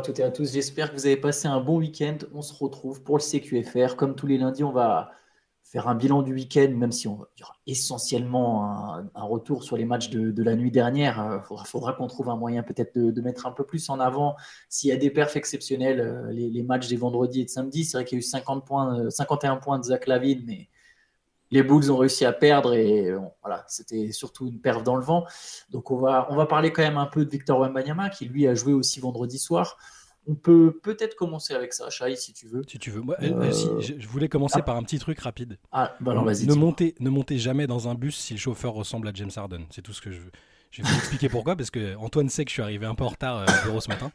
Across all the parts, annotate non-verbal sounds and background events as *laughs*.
toutes et à tous. J'espère que vous avez passé un bon week-end. On se retrouve pour le CQFR. Comme tous les lundis, on va faire un bilan du week-end, même si on y aura essentiellement un, retour sur les matchs de, la nuit dernière. Il euh, faudra, qu'on trouve un moyen peut-être de, mettre un peu plus en avant s'il y a des perfs exceptionnels, euh, les, matchs des vendredis et de samedi. C'est vrai qu'il y a eu 50 points, 51 points de Zach Lavine, mais les Bulls ont réussi à perdre et voilà, c'était surtout une perf dans le vent. Donc on va, on va parler quand même un peu de Victor Wembanyama qui lui a joué aussi vendredi soir. On peut peut-être commencer avec ça, Shai, si tu veux. Si tu veux. Moi, euh, je voulais commencer ah. par un petit truc rapide. Ah, bah non, vas-y. Ne montez, ne montez jamais dans un bus si le chauffeur ressemble à James Harden. C'est tout ce que je veux. Je vais vous expliquer *laughs* pourquoi, parce que Antoine sait que je suis arrivé un peu en retard euh, au bureau ce matin.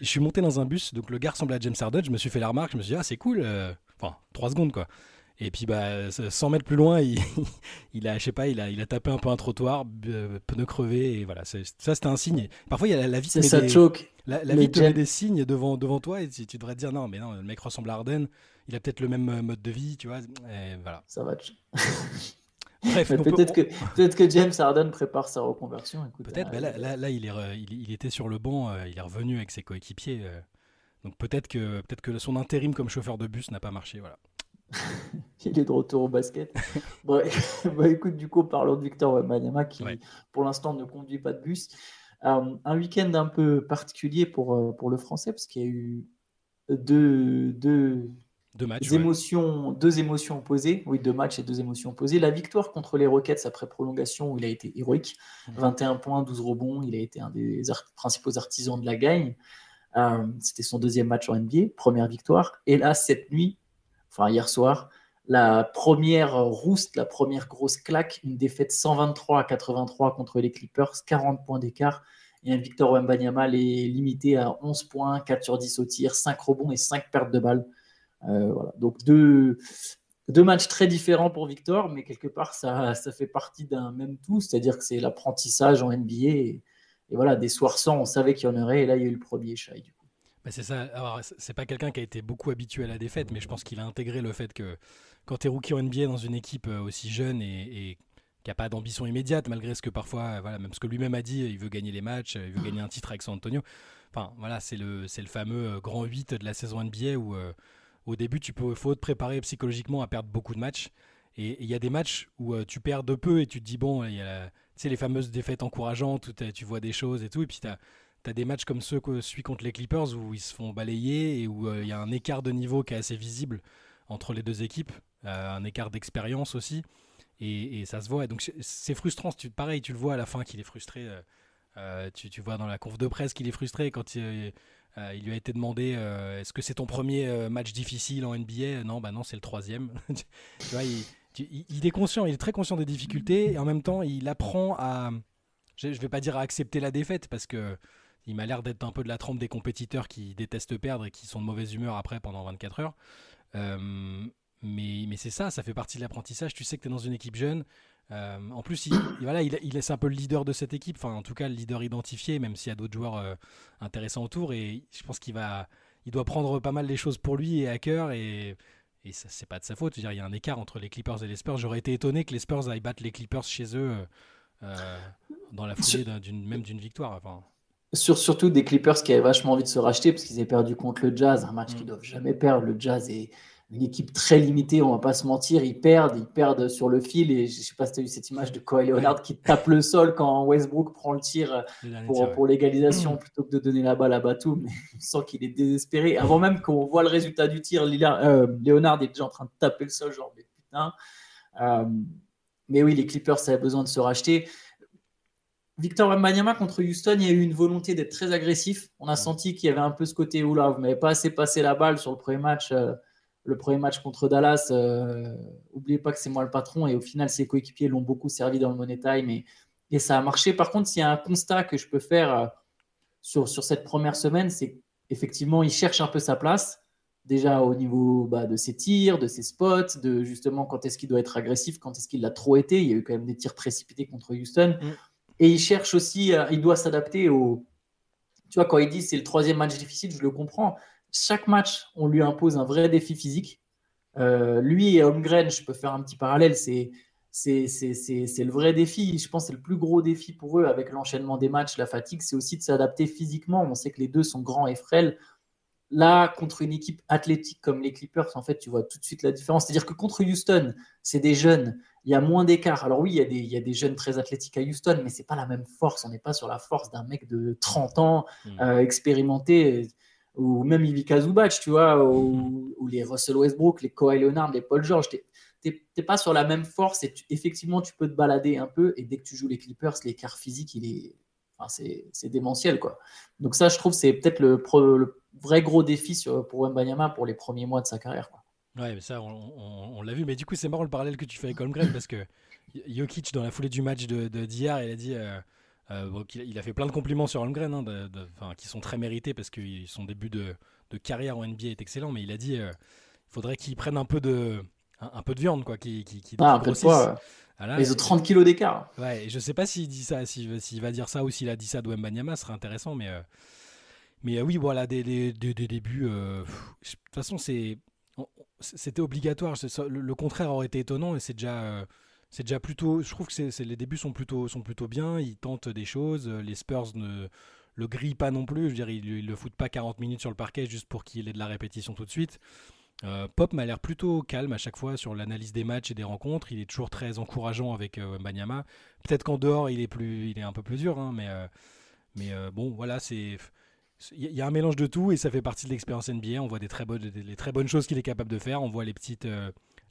Je suis monté dans un bus, donc le gars ressemble à James Harden. Je me suis fait la remarque, je me suis dit, ah, c'est cool. euh, Enfin, trois secondes, quoi. Et puis, bah, 100 mètres plus loin, *laughs* il, il, a, je sais pas, il a, il a tapé un peu un trottoir, pneu crevé, et voilà. Ça, c'était un signe. Parfois, il y a la, vie ça, des, choke. La, la vie te met des signes devant, devant toi, et tu, tu, devrais te dire, non, mais non, le mec ressemble à Arden, il a peut-être le même euh, mode de vie, tu vois. Et voilà. Ça va. *laughs* Bref, peut-être que, peut que James Harden prépare sa reconversion. Peut-être, bah là, là, là, il, est, il, il, était sur le banc, euh, il est revenu avec ses coéquipiers. Euh, donc peut-être que, peut que son intérim comme chauffeur de bus n'a pas marché. Voilà. *laughs* il est de retour au basket. *laughs* bon, *laughs* bah, écoute, du coup, parlons de Victor Wembanyama qui, pour l'instant, ne conduit pas de bus. Euh, un week-end un peu particulier pour, euh, pour le français, parce qu'il y a eu deux, deux, deux matchs, émotions, deux émotions opposées. Oui, deux matchs et deux émotions opposées. La victoire contre les Rockets après prolongation, où il a été héroïque. 21 points, 12 rebonds. Il a été un des principaux artisans de la gagne. Euh, c'était son deuxième match en NBA, première victoire. Et là, cette nuit, enfin hier soir, la première rouste, la première grosse claque, une défaite 123 à 83 contre les Clippers, 40 points d'écart. Et un Victor Wembanyama est limité à 11 points, 4 sur 10 au tir, 5 rebonds et 5 pertes de balles. Euh. Donc deux, matchs très différents pour Victor, mais quelque part ça, fait partie d'un même tout, c'est-à-dire que c'est l'apprentissage en NBA. Et, voilà, des soirs sans, on savait qu'il y en aurait, et là il y a eu le premier chat. Bah, c'est ça. Alors, c'est pas quelqu'un qui a été beaucoup habitué à la défaite, mais je pense qu'il a intégré le fait que quand tu es rookie en NBA dans une équipe euh, aussi jeune et, qui n'a pas d'ambition immédiate, malgré ce que parfois, voilà, même ce que lui-même a dit, il veut gagner les matchs, il veut gagner un titre avec San Antonio. Enfin, voilà, c'est le, c'est le fameux euh, grand 8 de la saison NBA où euh, au début, tu peux, faut te préparer psychologiquement à perdre beaucoup de matchs. Et il y a des matchs où tu perds de peu et tu te dis, bon, il y a les fameuses défaites encourageantes où tu vois des choses et tout, et puis tu as tu des matchs comme ceux que celui contre les Clippers où ils se font balayer et où euh, il y a un écart de niveau qui est assez visible entre les deux équipes, euh, un écart d'expérience aussi, et, ça se voit. Donc c'est frustrant, pareil, tu le vois à la fin qu'il est frustré. Euh, tu, tu, vois dans la conf de presse qu'il est frustré quand il, lui a été demandé est-ce que c'est ton premier match difficile en NBA Non, bah non, c'est le troisième. *laughs* il, est conscient, il est très conscient des difficultés et en même temps il apprend à, je, je vais pas dire à accepter la défaite parce que il m'a l'air d'être un peu de la trempe des compétiteurs qui détestent perdre et qui sont de mauvaise humeur après pendant 24 heures. Euh, mais, mais c'est ça, ça fait partie de l'apprentissage. Tu sais que tu es dans une équipe jeune. Euh, en plus, il, voilà, il, il est un peu le leader de cette équipe, enfin en tout cas le leader identifié, même s'il y a d'autres joueurs euh, intéressants autour. Et je pense qu'il va, il doit prendre pas mal les choses pour lui et à cœur. Et, et ça, c'est pas de sa faute. Je veux dire, il y a un écart entre les Clippers et les Spurs. J'aurais été étonné que les Spurs aillent battre les Clippers chez eux dans la foulée d'une, même d'une victoire. Enfin, sur, surtout des Clippers qui avaient vachement envie de se racheter parce qu'ils avaient perdu contre le Jazz, un match qu'ils qu'ils mm. doivent jamais perdre. Le Jazz est une équipe très limitée, on va pas se mentir. Ils perdent, ils perdent sur le fil. Et je sais pas si tu as vu cette image de Kawhi Leonard qui tape le sol quand Westbrook prend le tir pour, pour l'égalisation plutôt que de donner la balle à Batum. Mais on sent qu'il est désespéré. Avant même qu'on voit le résultat du tir, euh, Leonard est déjà en train de taper le sol, genre, mais putain. Euh, mais oui, les Clippers avaient besoin de se racheter. Victor Wembanyama contre Houston, il y a eu une volonté d'être très agressif. On a senti qu'il y avait un peu ce côté où là, vous m'avez pas assez passé la balle sur le premier match, euh, le premier match contre Dallas. Euh, oubliez pas que c'est moi le patron et au final, ses coéquipiers l'ont beaucoup servi dans le Money Time et, et ça a marché. Par contre, s'il y a un constat que je peux faire euh, sur, sur cette première semaine, c'est qu'effectivement, il cherche un peu sa place. Déjà au niveau bah, de ses tirs, de ses spots, de justement quand est-ce qu'il doit être agressif, quand est-ce qu'il l'a trop été. Il y a eu quand même des tirs précipités contre Houston. Mm. Et il cherche aussi, euh, il doit s'adapter au. Tu vois, quand il dit c'est le troisième match difficile, je le comprends. Chaque match, on lui impose un vrai défi physique. Euh, lui et Holmgren, je peux faire un petit parallèle, c'est c'est le vrai défi. Je pense que c'est le plus gros défi pour eux avec l'enchaînement des matchs, la fatigue, c'est aussi de s'adapter physiquement. On sait que les deux sont grands et frêles. Là, contre une équipe athlétique comme les Clippers, en fait, tu vois tout de suite la différence. C'est-à-dire que contre Houston, c'est des jeunes, il y a moins d'écart. Alors oui, il y, a des, il y, a des, jeunes très athlétiques à Houston, mais c'est pas la même force. On n'est pas sur la force d'un mec de 30 ans, hmm. euh, expérimenté, ou même Ivica Zubac, tu vois, ou, ou, les Russell Westbrook, les Kawhi Leonard, les Paul George t'es pas sur la même force et effectivement, tu peux te balader un peu. Et dès que tu joues les Clippers, l'écart physique, il est, enfin, c'est démentiel. Quoi. Donc, ça, je trouve, c'est peut-être le, le, vrai gros défi sur, pour Wembanyama pour les premiers mois de sa carrière. Quoi. Ouais, mais ça, on, l'a vu. Mais du coup, c'est marrant le parallèle que tu fais avec Holmgren parce que Jokic, dans la foulée du match d'hier, de, d'hier il a dit. Euh, euh, il, a fait plein de compliments sur Holmgren, hein, qui sont très mérités parce que son début de, de, carrière en NBA est excellent. Mais il a dit euh, il faudrait qu'il prenne un peu de, un, peu de viande, quoi, qui, qui, qui ah, un peu de poids. ils ont 30 kilos d'écart. Ouais, je sais pas s'il dit ça, s'il va dire ça ou s'il a dit ça de Wembanyama, ce serait intéressant, mais, euh, mais euh, oui, voilà, des, des, des, débuts. Euh, de toute façon, c'était obligatoire. Le, contraire aurait été étonnant et c'est déjà. c'est déjà plutôt, je trouve que c'est, les débuts sont plutôt, sont plutôt bien. Ils tentent des choses. Les Spurs ne le grillent pas non plus. Je veux dire, ils, ils le foutent pas 40 minutes sur le parquet juste pour qu'il ait de la répétition tout de suite. Euh, Pop m'a l'air plutôt calme à chaque fois sur l'analyse des matchs et des rencontres. Il est toujours très encourageant avec euh, Banyama. Peut-être qu'en dehors, il est, plus, il est un peu plus dur, hein, mais, euh, mais bon, voilà, c'est. Il y a un mélange de tout et ça fait partie de l'expérience NBA. On voit des très bonnes, les très bonnes choses qu'il est capable de faire. On voit les petites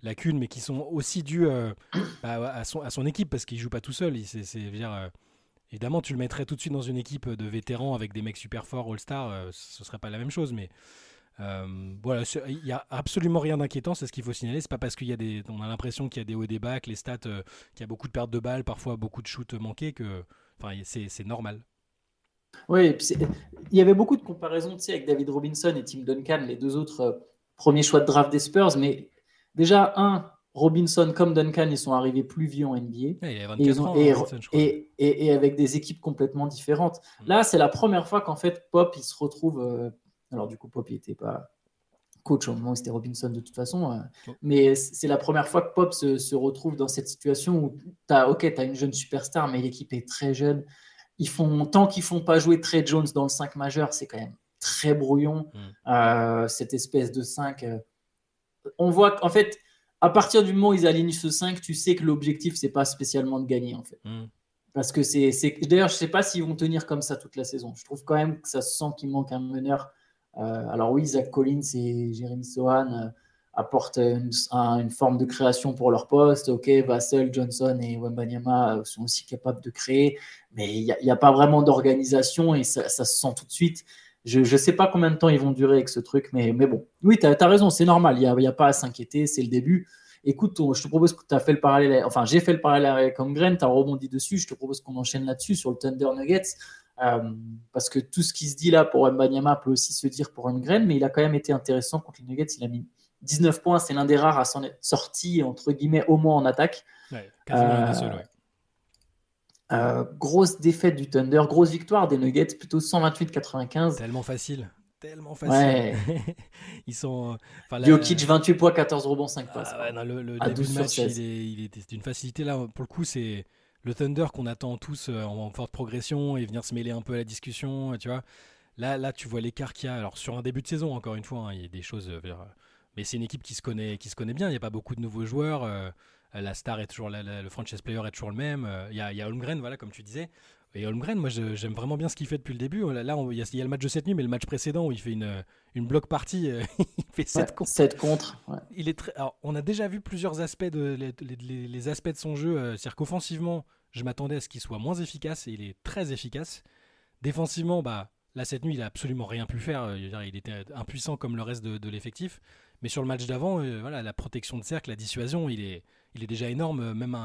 lacunes, mais qui sont aussi dues bah, à, son, à son équipe parce qu'il joue pas tout seul. C'est, dire, évidemment, tu le mettrais tout de suite dans une équipe de vétérans avec des mecs super forts, All-Star, ce serait pas la même chose, mais euh, voilà, il n'y a absolument rien d'inquiétant, c'est ce qu'il faut signaler. C'est pas parce qu'il y a des, on a l'impression qu'il y a des hauts et des bas, que les stats, euh, qu'il y a beaucoup de pertes de balles, parfois beaucoup de shoots manqués, que, enfin, c'est normal. Oui, il y avait beaucoup de comparaisons avec David Robinson et Tim Duncan, les deux autres euh, premiers choix de draft des Spurs. Mais déjà, un, Robinson comme Duncan, ils sont arrivés plus vieux en NBA. et, et, avec des équipes complètement différentes. Mm. Là, c'est la première fois qu'en fait, Pop, il se retrouve alors, du coup, Pop n'était pas coach au moment où c'était Robinson de toute façon. Euh, mais c'est la première fois que Pop se, retrouve dans cette situation où tu as, as une jeune superstar, mais l'équipe est très jeune. Ils font, tant qu'ils font pas jouer Trey Jones dans le 5 majeur, c'est quand même très brouillon. Mm. Euh, cette espèce de 5. Euh, on voit qu'en fait, à partir du moment où ils alignent ce 5, tu sais que l'objectif, c'est pas spécialement de gagner, en fait. Mm. Parce que c'est. D'ailleurs, je sais pas s'ils vont tenir comme ça toute la saison. Je trouve quand même que ça se sent qu'il manque un meneur euh, alors oui, Zach Collins et Jérémy Sohan apportent une, forme de création pour leur poste. Ok, Vassell, Johnson et Wembanyama sont aussi capables de créer, mais il n'y a, pas vraiment d'organisation et ça, se sent tout de suite. Je ne sais pas combien de temps ils vont durer avec ce truc, mais, mais bon. Oui, tu as, raison, c'est normal, il n'y a, a, pas à s'inquiéter, c'est le début. Écoute, je te propose que tu as fait le parallèle, enfin j'ai fait le parallèle avec Holmgren, tu as rebondi dessus, je te propose qu'on enchaîne là-dessus sur le Thunder Nuggets. Euh, parce que tout ce qui se dit là pour Mbanyama peut aussi se dire pour une graine, mais il a quand même été intéressant contre les Nuggets. Il a mis 19 points, c'est l'un des rares à s'en être sorti, entre guillemets, au moins en attaque. Euh, euh, grosse défaite du Thunder, grosse victoire des Nuggets, plutôt 128-95. Tellement facile. Tellement facile. *laughs* Ils sont. Jokic, 28 points, 14 rebonds, 5 passes. Ah le, début de match, il est, il est d'une facilité là. Pour le coup, c'est le Thunder qu'on attend tous euh, en, forte progression et venir se mêler un peu à la discussion, tu vois. Là, là, tu vois l'écart qu'il y a. Alors sur un début de saison, encore une fois, hein, il y a des choses. Euh, mais c'est une équipe qui se connaît, qui se connaît bien. Il n'y a pas beaucoup de nouveaux joueurs. Euh, la star est toujours le franchise player est toujours le même. Il y, a, il y a Holmgren, voilà, comme tu disais. Et Holmgren, moi, j'aime vraiment bien ce qu'il fait depuis le début. Là, il, y a, le match de cette nuit, mais le match précédent où il fait une, une bloc partie, *laughs* il fait 7 contre. 7 contre. Il est très... Alors, on a déjà vu plusieurs aspects de les, les, aspects de son jeu. C'est-à-dire qu'offensivement, je m'attendais à ce qu'il soit moins efficace et il est très efficace. Défensivement, bah, là cette nuit, il a absolument rien pu faire. Euh, il était impuissant comme le reste de, l'effectif. Mais sur le match d'avant, euh, voilà, la protection de cercle, la dissuasion, il est, il est déjà énorme, euh, même,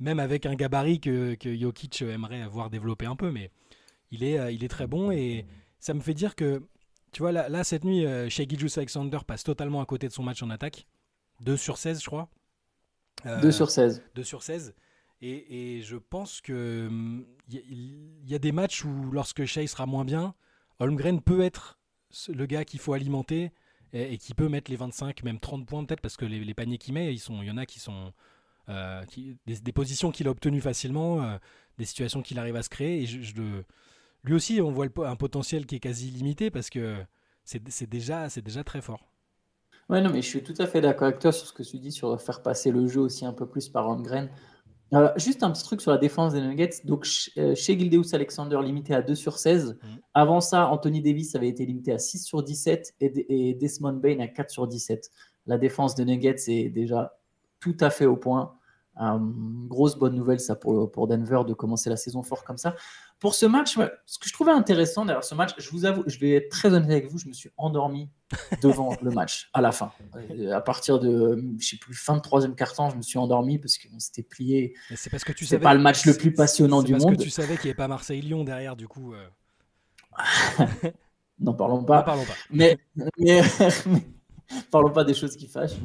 même avec un gabarit que, que Jokic aimerait avoir développé un peu. Mais il est, il est très bon et ça me fait dire que, tu vois, là, cette nuit, Shea Alexander passe totalement à côté de son match en attaque. 2 sur 16, je crois. 2 sur 16. 2 sur 16. Et, je pense que il hum, y, a des matchs où, lorsque Shea sera moins bien, Holmgren peut être le gars qu'il faut alimenter et, qui peut mettre les 25, même 30 points peut-être, parce que les, paniers qu'il met, il y en a qui sont des, positions qu'il a obtenues facilement, des situations qu'il arrive à se créer. Et lui aussi, on voit un potentiel qui est quasi limité parce que c'est déjà, très fort. Ouais, non, mais je suis tout à fait d'accord avec toi sur ce que tu dis sur faire passer le jeu aussi un peu plus par Holmgren. Euh, juste un petit truc sur la défense des Nuggets. Donc, euh, chez Gildeus Alexander, limité à 2 sur 16. Mm. Avant ça, Anthony Davis avait été limité à 6 sur 17 et, Desmond Bain à 4 sur 17. La défense des Nuggets est déjà tout à fait au point. Euh, grosse bonne nouvelle, ça, pour, pour Denver, de commencer la saison fort comme ça. Pour ce match, ce que je trouvais intéressant derrière ce match, je vous avoue, je vais être très honnête avec vous, je me suis endormi *laughs* devant le match à la fin. À partir de, je sais plus, fin de troisième quart-temps, je me suis endormi parce qu'on s'était plié. C'est parce que tu savais. pas le match le plus passionnant du monde. Parce que tu savais qu'il n'y avait pas Marseille-Lyon derrière, du coup. Euh. *laughs* N'en parlons pas. parlons pas. Mais, *laughs* parlons pas des choses qui fâchent.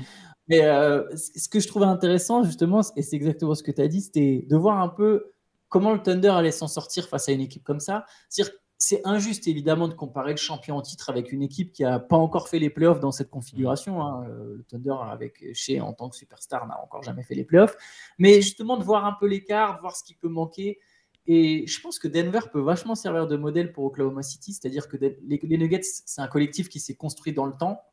Mais euh, ce que je trouvais intéressant, justement, et c'est exactement ce que tu as dit, c'était de voir un peu comment le Thunder allait s'en sortir face à une équipe comme ça. C'est injuste évidemment de comparer le champion en titre avec une équipe qui n'a pas encore fait les playoffs dans cette configuration. Hein. Euh, le Thunder avec Shea en tant que superstar n'a encore jamais fait les playoffs. Mais justement de voir un peu l'écart, voir ce qui peut manquer. Et je pense que Denver peut vachement servir de modèle pour Oklahoma City, c'est-à-dire que les Nuggets, c'est un collectif qui s'est construit dans le temps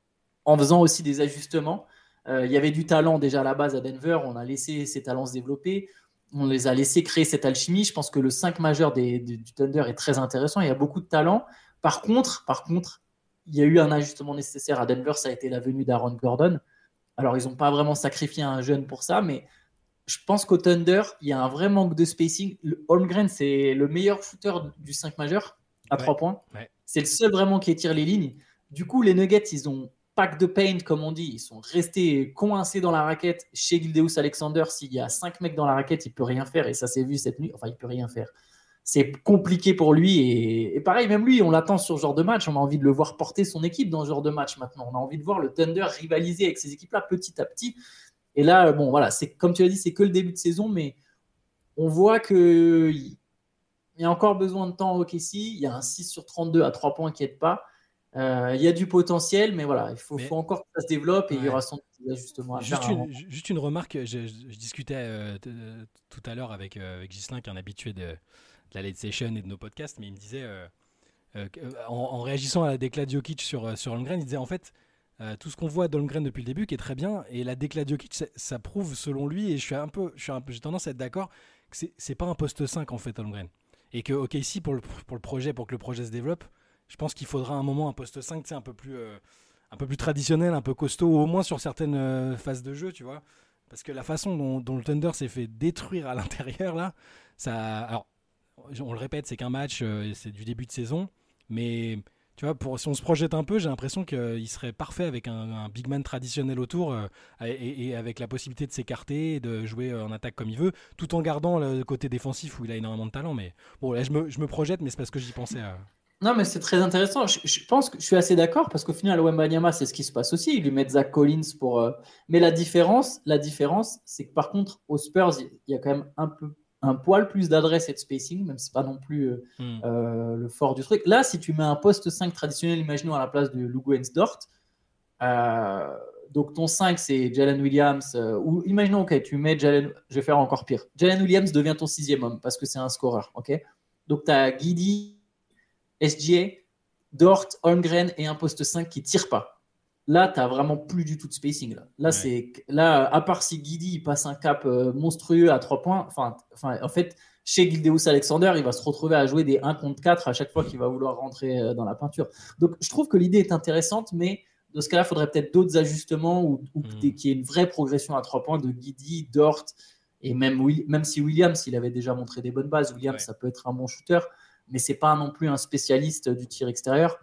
en faisant aussi des ajustements. Euh, il y avait du talent déjà à la base à Denver, on a laissé ces talents se développer on les a laissés créer cette alchimie. Je pense que le 5 majeur des, du Thunder est très intéressant. Il y a beaucoup de talent. Par contre, par contre, il y a eu un ajustement nécessaire à Denver. Ça a été la venue d'Aaron Gordon. Alors, ils n'ont pas vraiment sacrifié un jeune pour ça, mais je pense qu'au Thunder, il y a un vrai manque de spacing. Holmgren, c'est le meilleur shooter du 5 majeur à 3 points. C'est le seul vraiment qui étire les lignes. Du coup, les Nuggets, ils ont pack de paint, comme on dit. Ils sont restés coincés dans la raquette. Chez Gildeus Alexander, s'il y a cinq mecs dans la raquette, il peut rien faire. Et ça s'est vu cette nuit. Enfin, il peut rien faire. C'est compliqué pour lui. Et, pareil, même lui, on l'attend sur ce genre de match. On a envie de le voir porter son équipe dans ce genre de match maintenant. On a envie de voir le Thunder rivaliser avec ces équipes-là petit à petit. Et là, bon, voilà, c'est comme tu l'as dit, c'est que le début de saison, mais on voit que il y a encore besoin de temps au OKC. Il y a un 6 sur 32 à 3 points qui n'aide pas. Euh, il y a du potentiel, mais voilà, il faut, faut, encore que ça se développe et il y aura ajustements à juste Une, juste une remarque, je, discutais euh, tout à l'heure avec, euh, avec Gislain, qui est un habitué de, la late session et de nos podcasts, mais il me disait, en, réagissant à la déclat Jokic sur, sur Holmgren, il disait en fait, tout ce qu'on voit d'Holmgren depuis le début, qui est très bien, et la déclat Jokic, ça, prouve selon lui, et je suis un peu, j'ai tendance à être d'accord, que c'est pas un poste 5 en fait, Holmgren. Et que, ok, ici, pour le, pour le projet, pour que le projet se développe, je pense qu'il faudra un moment un poste 5, un peu plus euh, un peu plus traditionnel, un peu costaud, au moins sur certaines euh, phases de jeu, tu vois. Parce que la façon dont, le Thunder s'est fait détruire à *laughs* l'intérieur, là, ça. On le répète, c'est qu'un match, euh, c'est du début de saison, mais tu vois, pour, si on se projette un peu, j'ai l'impression qu'il serait parfait avec un, big man traditionnel autour et, avec la possibilité de s'écarter et de jouer en attaque comme il veut, tout en gardant le côté défensif où il a énormément de talent. Mais bon, là, je me, je me projette, mais c'est parce que j'y pensais. Non, mais c'est très intéressant. Je, pense que je suis assez d'accord parce qu'au final, Wembanyama, c'est ce qui se passe aussi. Ils lui mettent Zach Collins pour. Euh, mais la différence, la différence, c'est que par contre, aux Spurs, il y a quand même un peu un poil plus d'adresse et de spacing, même si c'est pas non plus euh, hmm. euh, le fort du truc. Là, si tu mets un poste 5 traditionnel, imaginons à la place de Lugo Dort, donc ton 5 c'est Jalen Williams, ou imaginons, ok, tu mets Jalen, je vais faire encore pire. Jalen Williams devient ton sixième homme parce que c'est un scoreur, ok? Donc tu as Guidi, SGA, Dort, Holmgren et un poste 5 qui tire pas. Là, tu n'as vraiment plus du tout de spacing. Là, là, c'est, là à part si Guidi passe un cap euh, monstrueux à 3 points, enfin, en fait, chez Gildeus Alexander, il va se retrouver à jouer des 1 contre 4 à chaque fois qu'il va vouloir rentrer euh, dans la peinture. Donc, je trouve que l'idée est intéressante, mais dans ce cas-là, il faudrait peut-être d'autres ajustements ou, ou hmm. qu'il y ait une vraie progression à 3 points de Guidi, Dort, et même, même si Williams, il avait déjà montré des bonnes bases, Williams, ça peut être un bon shooter mais c'est pas non plus un spécialiste du tir extérieur.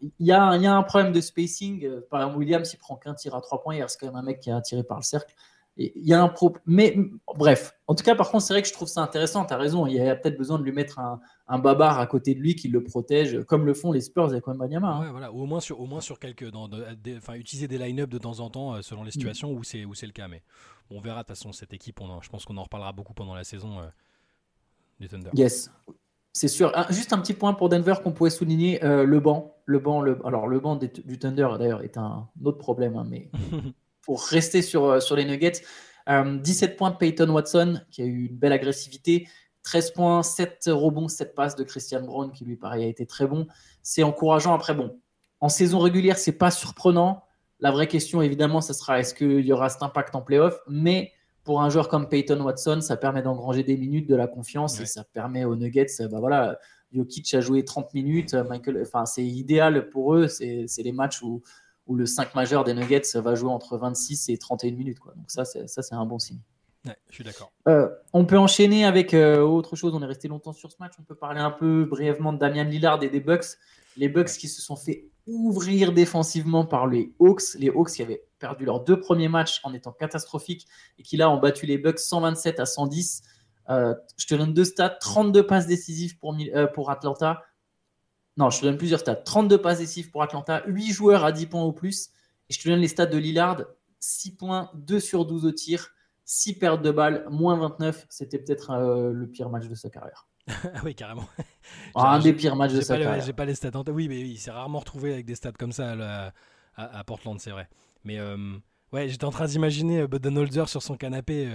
Il y, a, il y a un problème de spacing. Par exemple, Williams, il prend qu'un tir à trois points. Il reste quand même un mec qui a tiré par le cercle. Et il y a un pro... Mais bref, en tout cas, par contre, c'est vrai que je trouve ça intéressant. Tu as raison. Il y a peut-être besoin de lui mettre un, un, babar à côté de lui qui le protège, comme le font les Spurs avec Wembanyama. Hein. Ouais, voilà. Ou au moins sur, au moins sur quelques. Dans, enfin, utiliser des line-up de temps en temps euh, selon les mm. situations où c'est le cas. Mais on verra de toute façon cette équipe. On je pense qu'on en reparlera beaucoup pendant la saison euh, du Thunder. Yes. C'est sûr. juste un petit point pour Denver qu'on pourrait souligner euh, le banc. Le banc, le, alors le banc du Thunder d'ailleurs est un autre problème, hein, mais *laughs* pour rester sur, euh, sur les Nuggets, 17 points de Peyton Watson, qui a eu une belle agressivité. 13 points, 7 rebonds, 7 passes de Christian Brown, qui lui, pareil, a été très bon. C'est encourageant. Après, bon, en saison régulière, c'est pas surprenant. La vraie question, évidemment, ce sera est-ce qu'il y aura cet impact en playoff? Mais pour un joueur comme Peyton Watson, ça permet d'engranger des minutes, de la confiance, et ça permet aux Nuggets, bah voilà, Jokic a joué 30 minutes, Michael, enfin, c'est idéal pour eux. C'est les matchs où, où le 5 majeur des Nuggets va jouer entre 26 et 31 minutes. Quoi. Donc ça, c'est un bon signe. je suis d'accord. Euh, on peut enchaîner avec euh, autre chose. On est resté longtemps sur ce match. On peut parler un peu brièvement de Damian Lillard et des Bucks. Les Bucks qui se sont fait ouvrir défensivement par les Hawks. Les Hawks qui avaient perdu leurs deux premiers matchs en étant catastrophiques et qui là ont battu les Bucks 127 à 110. Euh, je te donne deux stats 32 passes décisives pour, euh, pour Atlanta. Non, je te donne plusieurs stats 32 passes décisives pour Atlanta, 8 joueurs à 10 points ou plus. Et je te donne les stats de Lillard 6 points, 2 sur 12 au tir, 6 pertes de balles, moins 29. C'était peut-être euh, le pire match de sa carrière. ah *laughs* oui, carrément. Ah, *laughs* un des pires matchs de sa carrière. J'ai pas les stats en tête. Oui, mais il s'est rarement retrouvé avec des stats comme ça à, à, Portland, c'est vrai. Mais ouais, j'étais en train d'imaginer Budenholzer sur son canapé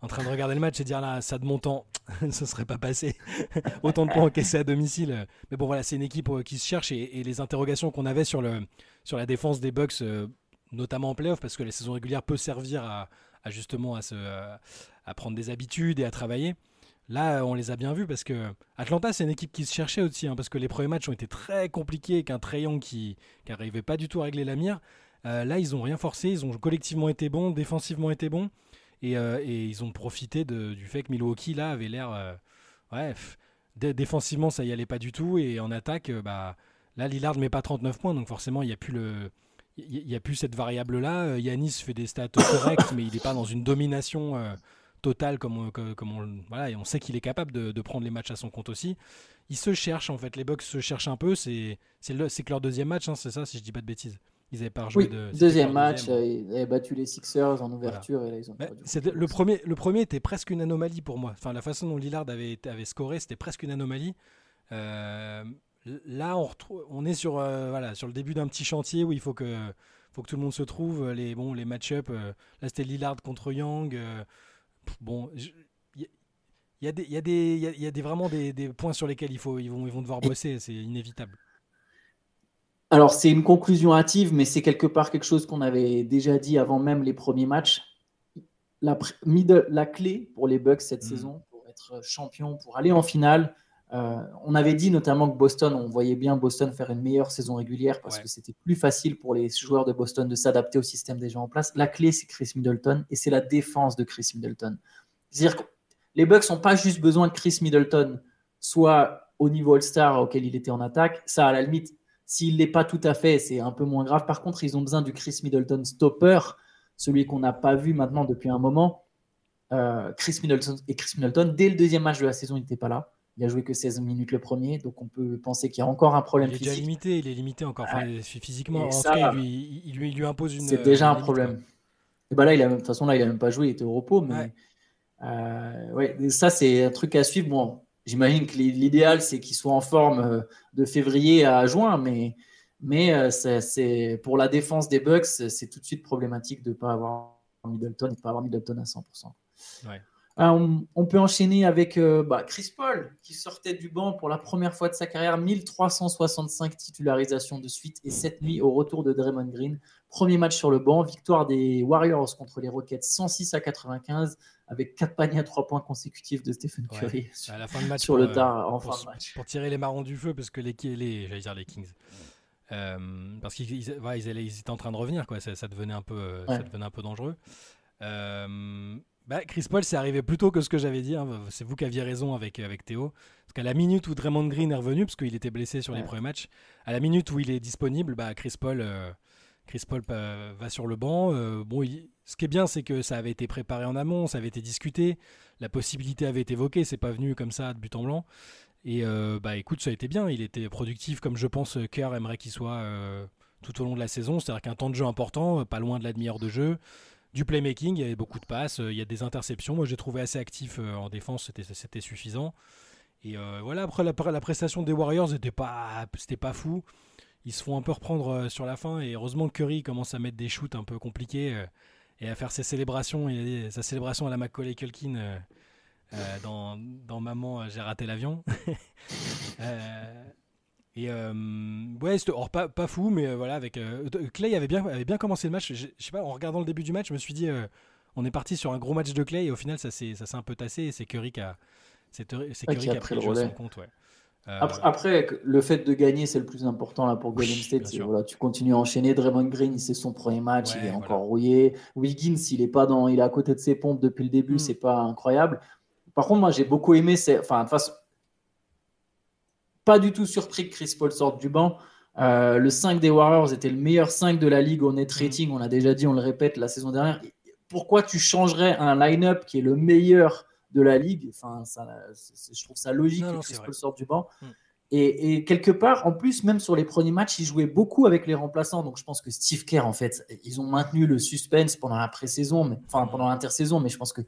en train de regarder le match et dire là, ça de mon temps, *laughs* ce serait pas passé. *laughs* Autant de points encaissés à domicile. Mais bon, voilà, c'est une équipe euh, qui se cherche et, les interrogations qu'on avait sur, le, sur la défense des Bucks, euh, notamment en playoff, parce que la saison régulière peut servir à, justement à, se, à prendre des habitudes et à travailler. Là, on les a bien vus parce que Atlanta, c'est une équipe qui se cherchait aussi, hein, parce que les premiers matchs ont été très compliqués, avec un Trayon qui n'arrivait pas du tout à régler la mire. Euh, là, ils n'ont rien forcé, ils ont collectivement été bons, défensivement été bons. Euh, et, ils ont profité du fait que Milwaukee là avait l'air euh, défensivement ça y allait pas du tout et en attaque euh, bah là Lillard met pas 39 points donc forcément il n'y a plus il a plus cette variable là Yanis fait des stats *coughs* correctes mais il n'est pas dans une domination totale comme, comme, on et on sait qu'il est capable de, prendre les matchs à son compte aussi. Il se cherche en fait. Les Bucks se cherchent un peu c'est c'est que leur deuxième match hein, c'est ça si je dis pas de bêtises ils avaient pas oui, de. Deuxième match, euh, ils avaient battu les Sixers en ouverture et là ils ont. le premier, le premier était presque une anomalie pour moi. Enfin, la façon dont Lillard avait, avait scoré, c'était presque une anomalie. Euh, là, on, retrouve, on est sur, euh, voilà, sur le début d'un petit chantier où il faut que, faut que tout le monde se trouve. Les, bon, les match-up, là c'était Lillard contre Young. bon, il y, a des, y, a des, y, a des vraiment des, des, points sur lesquels il faut, ils, vont, ils vont devoir bosser, c'est inévitable. Alors, c'est une conclusion hâtive, mais c'est quelque part quelque chose qu'on avait déjà dit avant même les premiers matchs. La, la clé pour les Bucks cette mm. saison, pour être champion, pour aller en finale, euh, on avait dit notamment que Boston, on voyait bien Boston faire une meilleure saison régulière parce que c'était plus facile pour les joueurs de Boston de s'adapter au système déjà en place. La clé, c'est Chris Middleton et c'est la défense de Chris Middleton. C'est-à-dire que les Bucks n'ont pas juste besoin de Chris Middleton soit au niveau All-Star auquel il était en attaque. Ça, à la limite, s'il n'est pas tout à fait, c'est un peu moins grave. Par contre, ils ont besoin du Chris Middleton stopper, celui qu'on n'a pas vu maintenant depuis un moment. Euh, Chris Middleton et Chris Middleton, dès le deuxième match de la saison, il n'était pas là. Il a joué que 16 minutes le premier, donc on peut penser qu'il y a encore un problème physique. Il est déjà limité, il est limité encore, physiquement. En tout cas, il lui, lui, impose une. C'est déjà un problème. Et bah là, il a, de toute façon, là, il n'a même pas joué, il était au repos, mais euh, ouais, ça, c'est un truc à suivre. Bon, J'imagine que l'idéal, c'est qu'il soit en forme euh, de février à juin, mais, mais euh, c'est pour la défense des Bucks, c'est tout de suite problématique de ne pas avoir Middleton et de ne pas avoir Middleton à 100%. Euh, on, peut enchaîner avec bah, Chris Paul qui sortait du banc pour la première fois de sa carrière, 1365 titularisations de suite et cette nuit au retour de Draymond Green. Premier match sur le banc, victoire des Warriors contre les Rockets 106 à 95 avec quatre paniers à trois points consécutifs de Stephen Curry sur, à la fin de *laughs* match sur le tard en fin de match. Pour tirer les marrons du feu, parce que les, les, dire les Kings, euh, parce qu'ils ils, étaient en train de revenir, quoi. Ça, devenait, un peu, ça devenait un peu dangereux. Euh, bah, Chris Paul, c'est arrivé plus tôt que ce que j'avais dit. Hein. C'est vous qui aviez raison avec, avec Théo. Parce qu'à la minute où Draymond Green est revenu, parce qu'il était blessé sur les premiers matchs, à la minute où il est disponible, bah, Chris Paul. Euh, Chris Paul va sur le banc. bon, il, ce qui est bien, c'est que ça avait été préparé en amont, ça avait été discuté, la possibilité avait été évoquée, c'est pas venu comme ça de but en blanc. Et euh, bah écoute, ça a été bien, il était productif comme je pense Kerr aimerait qu'il soit euh, tout au long de la saison, c'est-à-dire qu'un temps de jeu important, pas loin de la demi-heure de jeu, du playmaking, il y avait beaucoup de passes, il y a des interceptions, moi j'ai trouvé assez actif euh, en défense, c'était suffisant. Et voilà, après la, la, prestation des Warriors, c'était pas, pas fou. Ils se font un peu reprendre sur la fin et heureusement que Curry commence à mettre des shoots un peu compliqués et à faire ses célébrations et sa célébration à la Macaulay Culkin dans, dans Maman, j'ai raté l'avion. *laughs* Et ouais, or, pas, pas fou, mais voilà, avec Clay avait bien, avait bien commencé le match. Je, sais pas, en regardant le début du match, je me suis dit, on est parti sur un gros match de Clay et au final, ça s'est un peu tassé et c'est Curry qui a, Curry a, pris le relais. Compte, ouais. Euh, après, le fait de gagner, c'est le plus important là pour Golden State. Voilà, tu continues à enchaîner. Draymond Green, c'est son premier match, il est encore rouillé. Wiggins, il est pas dans, il est à côté de ses pompes depuis le début, mm. c'est pas incroyable. Par contre, moi, j'ai beaucoup aimé, enfin, de façon, pas du tout surpris que Chris Paul sorte du banc. Euh, le 5 des Warriors était le meilleur 5 de la ligue au net mm. rating. On l'a déjà dit, on le répète la saison dernière. Pourquoi tu changerais un line-up qui est le meilleur de la ligue. Enfin, ça, je trouve ça logique que Chris Paul sorte du banc. Hmm. Et, quelque part, en plus, même sur les premiers matchs, il jouait beaucoup avec les remplaçants. Donc je pense que Steve Kerr, en fait, ils ont maintenu le suspense pendant la pré-saison, mais, enfin pendant l'intersaison, mais je pense que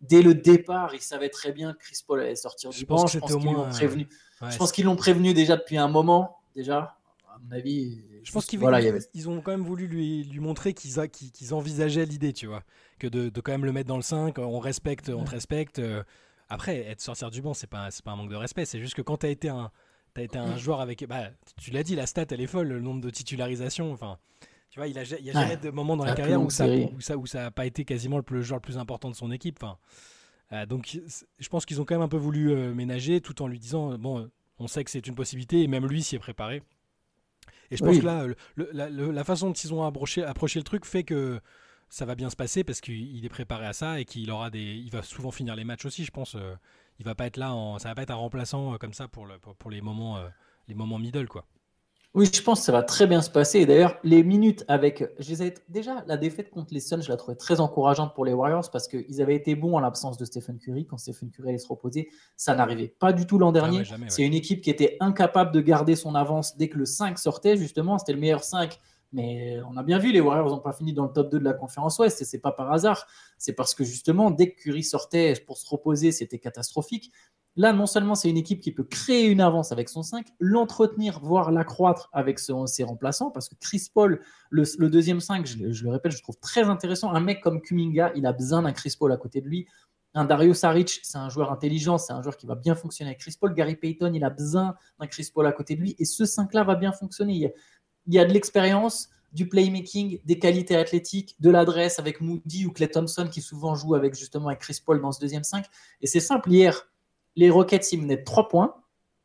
dès le départ, ils savaient très bien que Chris Paul allait sortir du banc. Je pense qu'ils l'ont prévenu. je pense qu'ils l'ont prévenu déjà depuis un moment, déjà. À mon avis, je pense qu'ils voilà, ont quand même voulu lui, lui montrer qu'ils envisageaient l'idée, tu vois que de, quand même le mettre dans le 5. On respecte, on te respecte. Euh. Après, être sortir du banc, c'est pas, pas un manque de respect. C'est juste que quand tu as été un, as été un joueur avec. Bah, tu l'as dit, la stat, elle est folle, le nombre de titularisations. Enfin, tu vois, il a, il y a jamais de moment dans la, carrière où ça, où ça, où ça a pas été quasiment le, joueur le plus important de son équipe. Enfin, euh, donc, je pense qu'ils ont quand même un peu voulu euh, ménager tout en lui disant bon, on sait que c'est une possibilité et même lui s'y est préparé. Et je pense que là, la, façon dont ils ont approché, approché le truc fait que ça va bien se passer parce qu'il est préparé à ça et qu'il aura des, il va souvent finir les matchs aussi, je pense. Euh, il va pas être là, en, ça va pas être un remplaçant euh, comme ça pour, le, pour, les moments, euh, les moments middle quoi. Oui, je pense que ça va très bien se passer. Et d'ailleurs, les minutes avec. Déjà, la défaite contre les Suns, je la trouvais très encourageante pour les Warriors parce qu'ils avaient été bons en l'absence de Stephen Curry. Quand Stephen Curry allait se reposer, ça n'arrivait pas du tout l'an ah dernier. C'est une équipe qui était incapable de garder son avance dès que le 5 sortait, justement. C'était le meilleur 5 mais on a bien vu, les Warriors n'ont pas fini dans le top 2 de la conférence Ouest, et c'est pas par hasard. C'est parce que justement, dès que Curry sortait pour se reposer, c'était catastrophique. Là, non seulement c'est une équipe qui peut créer une avance avec son 5, l'entretenir, voire l'accroître avec ses remplaçants, parce que Chris Paul, le, deuxième 5, je, le répète, je trouve très intéressant. Un mec comme Kuminga, il a besoin d'un Chris Paul à côté de lui. Un Dario Saric, c'est un joueur intelligent, c'est un joueur qui va bien fonctionner avec Chris Paul. Gary Payton, il a besoin d'un Chris Paul à côté de lui. Et ce 5-là va bien fonctionner il y a de l'expérience, du playmaking, des qualités athlétiques, de l'adresse avec Moody ou Clay Thompson qui souvent joue avec justement avec Chris Paul dans ce deuxième 5. Et c'est simple, hier, les Rockets, ils menaient 3 points.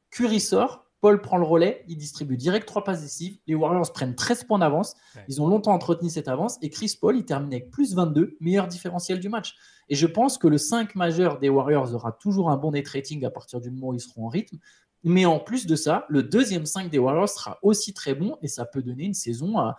Curry sort, Paul prend le relais, il distribue direct 3 passes décisives. Les Warriors prennent 13 points d'avance. Ils ont longtemps entretenu cette avance. Et Chris Paul, il termine avec plus 22, meilleur différentiel du match. Et je pense que le 5 majeur des Warriors aura toujours un bon net rating à partir du moment où ils seront en rythme. Mais en plus de ça, le deuxième 5 des Warriors sera aussi très bon et ça peut donner une saison à,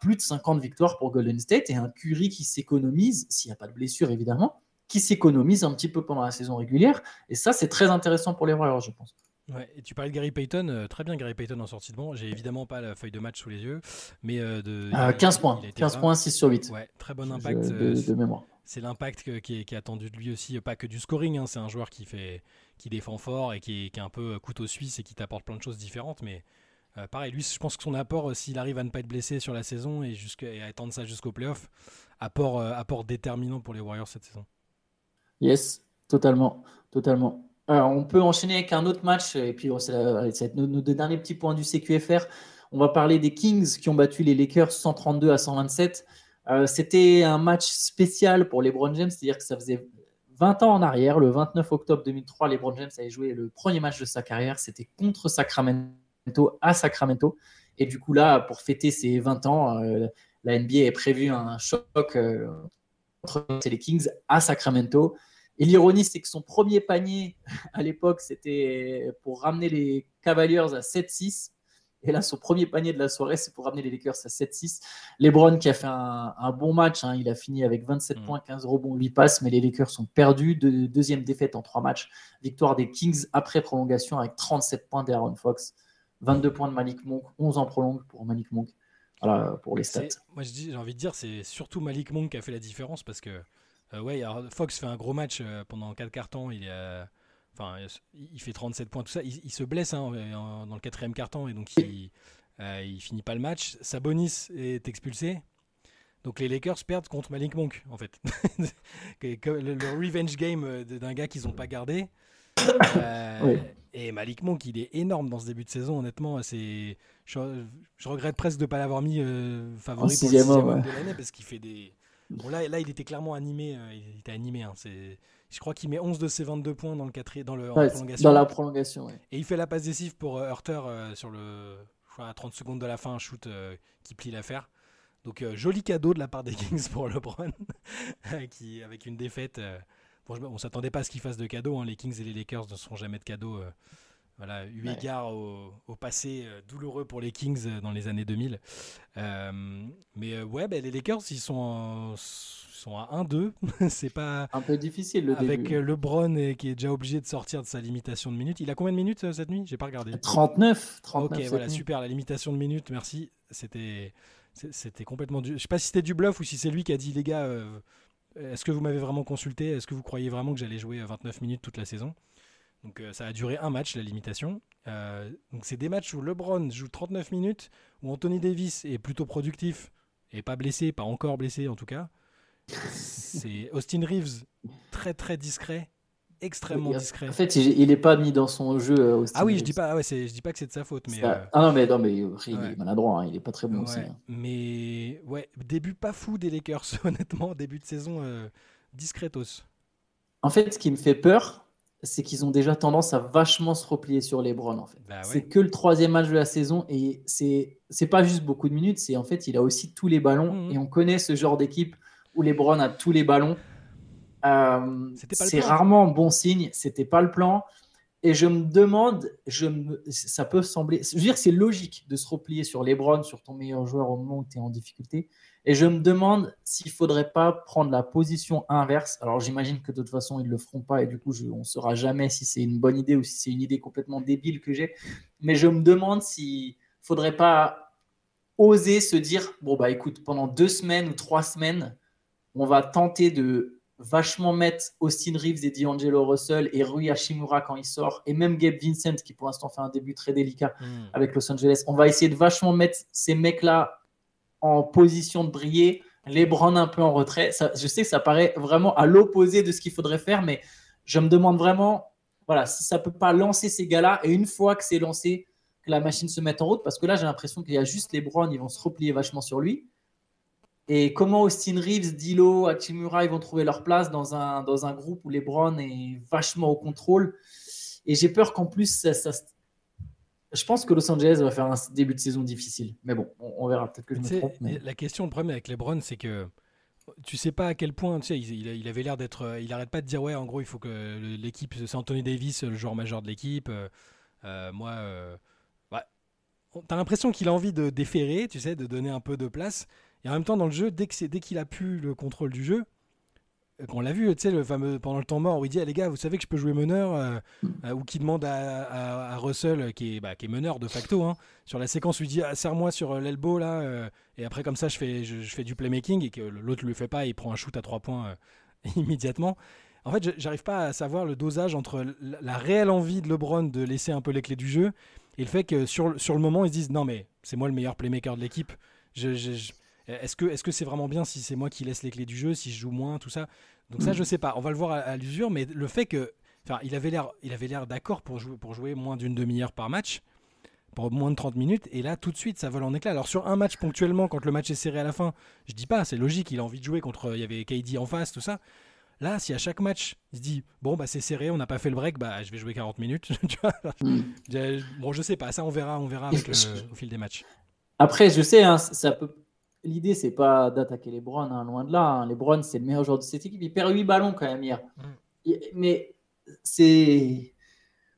plus de 50 victoires pour Golden State et un Curry qui s'économise, s'il n'y a pas de blessure évidemment, qui s'économise un petit peu pendant la saison régulière. Et ça, c'est très intéressant pour les Warriors, je pense. Ouais, et tu parlais de Gary Payton, euh, très bien Gary Payton en sortie de banc. J'ai évidemment pas la feuille de match sous les yeux, mais euh, de, 15 points, 15 points, 6 sur 8. Ouais, très bon impact. Euh, de, mémoire. C'est l'impact qui, est, attendu de lui aussi, pas que du scoring. Hein, c'est un joueur qui fait, qui défend fort et qui est, un peu couteau suisse et qui t'apporte plein de choses différentes. Mais euh, pareil, lui, je pense que son apport, euh, s'il arrive à ne pas être blessé sur la saison et, à étendre ça jusqu'au playoff, apport, euh, apport déterminant pour les Warriors cette saison. Yes, totalement. totalement. on peut enchaîner avec un autre match, et puis va être nos, deux derniers petits points du CQFR. On va parler des Kings qui ont battu les Lakers 132 à 127. C'était un match spécial pour les Brown James, c'est-à-dire que ça faisait 20 ans en arrière, le 29 octobre 2003, LeBron James avait joué le premier match de sa carrière. C'était contre Sacramento à Sacramento. Et du coup, là, pour fêter ses 20 ans, euh, la NBA a prévu un choc euh, contre les Kings à Sacramento. Et l'ironie, c'est que son premier panier *laughs* à l'époque, c'était pour ramener les Cavaliers à 7-6. Et là, son premier panier de la soirée, c'est pour ramener les Lakers à 7-6. LeBron qui a fait un, bon match, hein, il a fini avec 27 mm. points, 15 rebonds, 8 passes, mais les Lakers sont perdus. deuxième défaite en 3 matchs. Victoire des Kings après prolongation avec 37 points d'Aaron Fox, 22 points de Malik Monk, 11 en prolongue pour Malik Monk. Voilà pour les stats. Moi, j'ai envie de dire, c'est surtout Malik Monk qui a fait la différence parce que euh, ouais, Fox fait un gros match euh, pendant 4 cartons. Il est. Enfin, il fait 37 points, tout ça. Il, se blesse hein, dans le quatrième carton et donc il, euh, il finit pas le match. Sabonis est expulsé. Donc les Lakers perdent contre Malik Monk, en fait. *laughs* le, revenge game d'un gars qu'ils n'ont pas gardé. Et Malik Monk, il est énorme dans ce début de saison, honnêtement. C'est, je, regrette presque de ne pas l'avoir mis favori pour le sixième homme de l'année parce qu'il fait des. Bon, là, là, il était clairement animé. il était animé. Hein, c'est je crois qu'il met 11 de ses 22 points dans, le dans, le, prolongation. Dans la prolongation, Et il fait la passe décisive pour euh, Hurter euh, sur le, à 30 secondes de la fin, un shoot euh, qui plie l'affaire. Donc joli cadeau de la part des Kings pour LeBron, *laughs* qui, avec une défaite. Bon, on s'attendait pas à ce qu'ils fassent de cadeaux. Hein. Les Kings et les Lakers ne seront jamais de cadeaux. Voilà, eu égard au, passé douloureux pour les Kings dans les années 2000. mais ouais, bah, les Lakers, ils sont en sont à 1-2. *laughs* c'est pas un peu difficile le avec début. LeBron et, qui est déjà obligé de sortir de sa limitation de minutes. Il a combien de minutes euh, cette nuit? J'ai pas regardé. 39. 39 ok, voilà, super. La limitation de minutes, merci. C'était c'était complètement du. Je sais pas si c'était du bluff ou si c'est lui qui a dit les gars. Euh, est-ce que vous m'avez vraiment consulté? Est-ce que vous croyez vraiment que j'allais jouer 29 minutes toute la saison? Donc euh, ça a duré un match, la limitation. donc c'est des matchs où LeBron joue 39 minutes, où Anthony Davis est plutôt productif et pas blessé, pas encore blessé en tout cas. C'est Austin Reeves, très très discret, extrêmement discret. En fait, il n'est pas mis dans son jeu. Euh, Austin ah oui, je dis pas, ouais, je dis pas que c'est de sa faute, mais. Euh, ah non, mais non, mais il est maladroit, hein, il est pas très bon aussi. Hein. Mais ouais, début pas fou des Lakers, *laughs* honnêtement, début de saison euh, discretos. En fait, ce qui me fait peur, c'est qu'ils ont déjà tendance à vachement se replier sur les Browns. En fait. Bah c'est que le troisième match de la saison et c'est c'est pas juste beaucoup de minutes, c'est en fait il a aussi tous les ballons mmh. et on connaît ce genre d'équipe où LeBron a tous les ballons. Euh, c'est rarement bon signe. C'était pas le plan. Et je me demande, je ça peut sembler, je veux dire, c'est logique de se replier sur LeBron, sur ton meilleur joueur au moment où tu es en difficulté. Et je me demande s'il faudrait pas prendre la position inverse. Alors j'imagine que de toute façon ils le feront pas et du coup je, on saura jamais si c'est une bonne idée ou si c'est une idée complètement débile que j'ai. Mais je me demande s'il faudrait pas oser se dire bon bah écoute pendant deux semaines ou trois semaines on va tenter de vachement mettre Austin Reeves et D'Angelo Russell et Rui Hashimura quand il sort, et même Gabe Vincent qui pour l'instant fait un début très délicat hmm. avec Los Angeles. On va essayer de vachement mettre ces mecs-là en position de briller, les Browns un peu en retrait. je sais que ça paraît vraiment à l'opposé de ce qu'il faudrait faire, mais je me demande vraiment voilà, si ça peut pas lancer ces gars-là, et une fois que c'est lancé, que la machine se mette en route, parce que là j'ai l'impression qu'il y a juste les Browns, ils vont se replier vachement sur lui. Et comment Austin Reeves, Dilo, Hachimura, ils vont trouver leur place dans un, dans un groupe où LeBron est vachement au contrôle. Et j'ai peur qu'en plus, ça, je pense que Los Angeles va faire un début de saison difficile. Mais bon, on, verra. Peut-être que je me trompe. La question, le problème avec LeBron, c'est que tu sais pas à quel point, tu sais, il, avait l'air d'être. Il arrête pas de dire, ouais, en gros, il faut que l'équipe, c'est Anthony Davis, le joueur majeur de l'équipe. Euh, euh, moi, euh, ouais. t'as l'impression qu'il a envie de déférer, tu sais, de donner un peu de place. Et en même temps, dans le jeu, dès qu'il a pu le contrôle du jeu, euh, on l'a vu, tu sais, le fameux pendant le temps mort où il dit ah, les gars, vous savez que je peux jouer meneur, euh, euh, ou qui demande à, Russell, qui est, bah, qui est, meneur de facto, hein, sur la séquence où il dit ah, serre-moi sur l'elbow là, et après comme ça je fais, je, fais du playmaking et que l'autre ne le fait pas, il prend un shoot à trois points *laughs* immédiatement. En fait, j'arrive pas à savoir le dosage entre la, réelle envie de LeBron de laisser un peu les clés du jeu et le fait que sur, sur le moment ils se disent non mais c'est moi le meilleur playmaker de l'équipe. je, euh, est-ce que est-ce que c'est vraiment bien si c'est moi qui laisse les clés du jeu, si je joue moins, tout ça? Donc ça, mm. je sais pas. On va le voir à, l'usure, mais le fait que, enfin, il avait l'air, il avait l'air d'accord pour jouer pour jouer moins d'une demi-heure par match, pour moins de 30 minutes, et là tout de suite ça vole en éclats. Alors sur un match ponctuellement, quand le match est serré à la fin, je dis pas, c'est logique, il a envie de jouer contre, il y avait KD en face, tout ça. Là, si à chaque match, il se dit bon bah c'est serré, on n'a pas fait le break, bah je vais jouer 40 minutes. *laughs* tu vois mm. Bon, je sais pas, ça on verra, on verra au fil des matchs. Après, je sais, hein, ça peut l'idée, c'est pas d'attaquer les Browns, hein, loin de là. Hein. Les Browns, c'est le meilleur joueur de cette équipe. Il perd 8 ballons quand même hier. Mm. Mais c'est.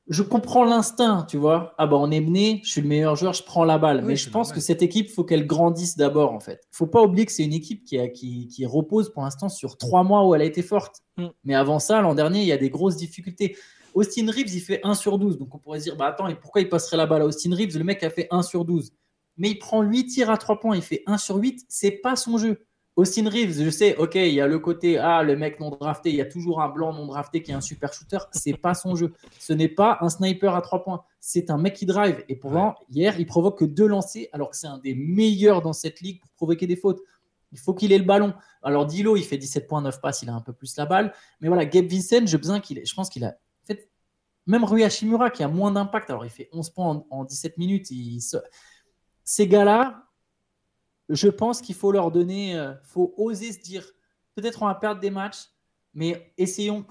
Je comprends l'instinct, tu vois. Ah bah on est mené, je suis le meilleur joueur, je prends la balle. mais je pense que cette équipe, faut qu'elle grandisse d'abord en fait. Faut pas oublier que c'est une équipe qui, a, qui, qui, repose pour l'instant sur trois mois où elle a été forte. Mm. Mais avant ça, l'an dernier, il y a des grosses difficultés. Austin Reeves, il fait 1 sur 12. Donc on pourrait se dire, bah attends, et pourquoi il passerait la balle à Austin Reeves? Le mec a fait 1 sur 12 mais il prend 8 tirs à 3 points, il fait 1 sur 8, c'est pas son jeu. Austin Reeves, je sais, ok, il y a le côté, ah, le mec non drafté, il y a toujours un blanc non drafté qui est un super shooter, c'est pas son jeu. Ce n'est pas un sniper à 3 points, c'est un mec qui drive. Et pourtant, hier, il provoque que deux lancers, alors que c'est un des meilleurs dans cette ligue pour provoquer des fautes. Il faut qu'il ait le ballon. Alors, Dilo, il fait 17.9 passes, il a un peu plus la balle. Mais voilà, Gabe Vincent, je, besoin qu'il je pense qu'il a. même Rui Hashimura, qui a moins d'impact, alors il fait 11 points en, 17 minutes. Ces gars-là, je pense qu'il faut leur donner. Euh, faut oser se dire peut-être on va perdre des matchs, mais essayons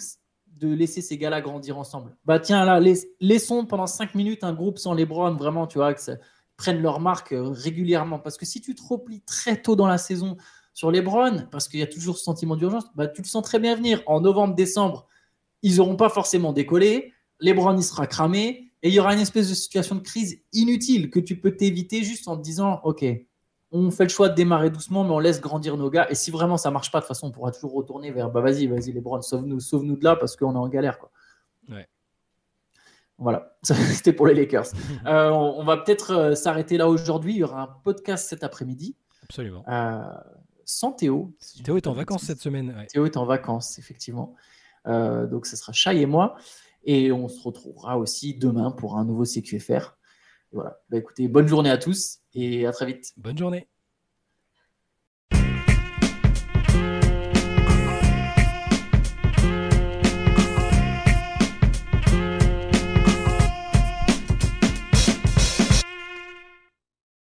de laisser ces gars-là grandir ensemble. Bah tiens, là, laissons pendant 5 minutes un groupe sans les Browns, vraiment, tu vois, que ça prenne leur marque euh, régulièrement. Parce que si tu te replies très tôt dans la saison sur les Browns, parce qu'il y a toujours ce sentiment d'urgence, bah, tu le sens très bien venir. En novembre, décembre, ils n'auront pas forcément décollé. Les Browns, il sera cramé. Et il y aura une espèce de situation de crise inutile que tu peux t'éviter juste en te disant, OK, on fait le choix de démarrer doucement, mais on laisse grandir nos gars. Et si vraiment ça marche pas, de toute façon, on pourra toujours retourner vers bah vas-y, vas-y, les Browns, sauve-nous, sauve-nous de là parce qu'on est en galère. Quoi. Voilà, *laughs* c'était pour les Lakers. *laughs* Euh, on, va peut-être euh, s'arrêter là aujourd'hui. Il y aura un podcast cet après-midi. Absolument. Euh, sans Théo. Théo est en vacances cette semaine. Théo est en vacances, effectivement. donc ce sera Chai et moi. Et on se retrouvera aussi demain pour un nouveau CQFR. voilà. Bah, écoutez, bonne journée à tous et à très vite. Bonne journée.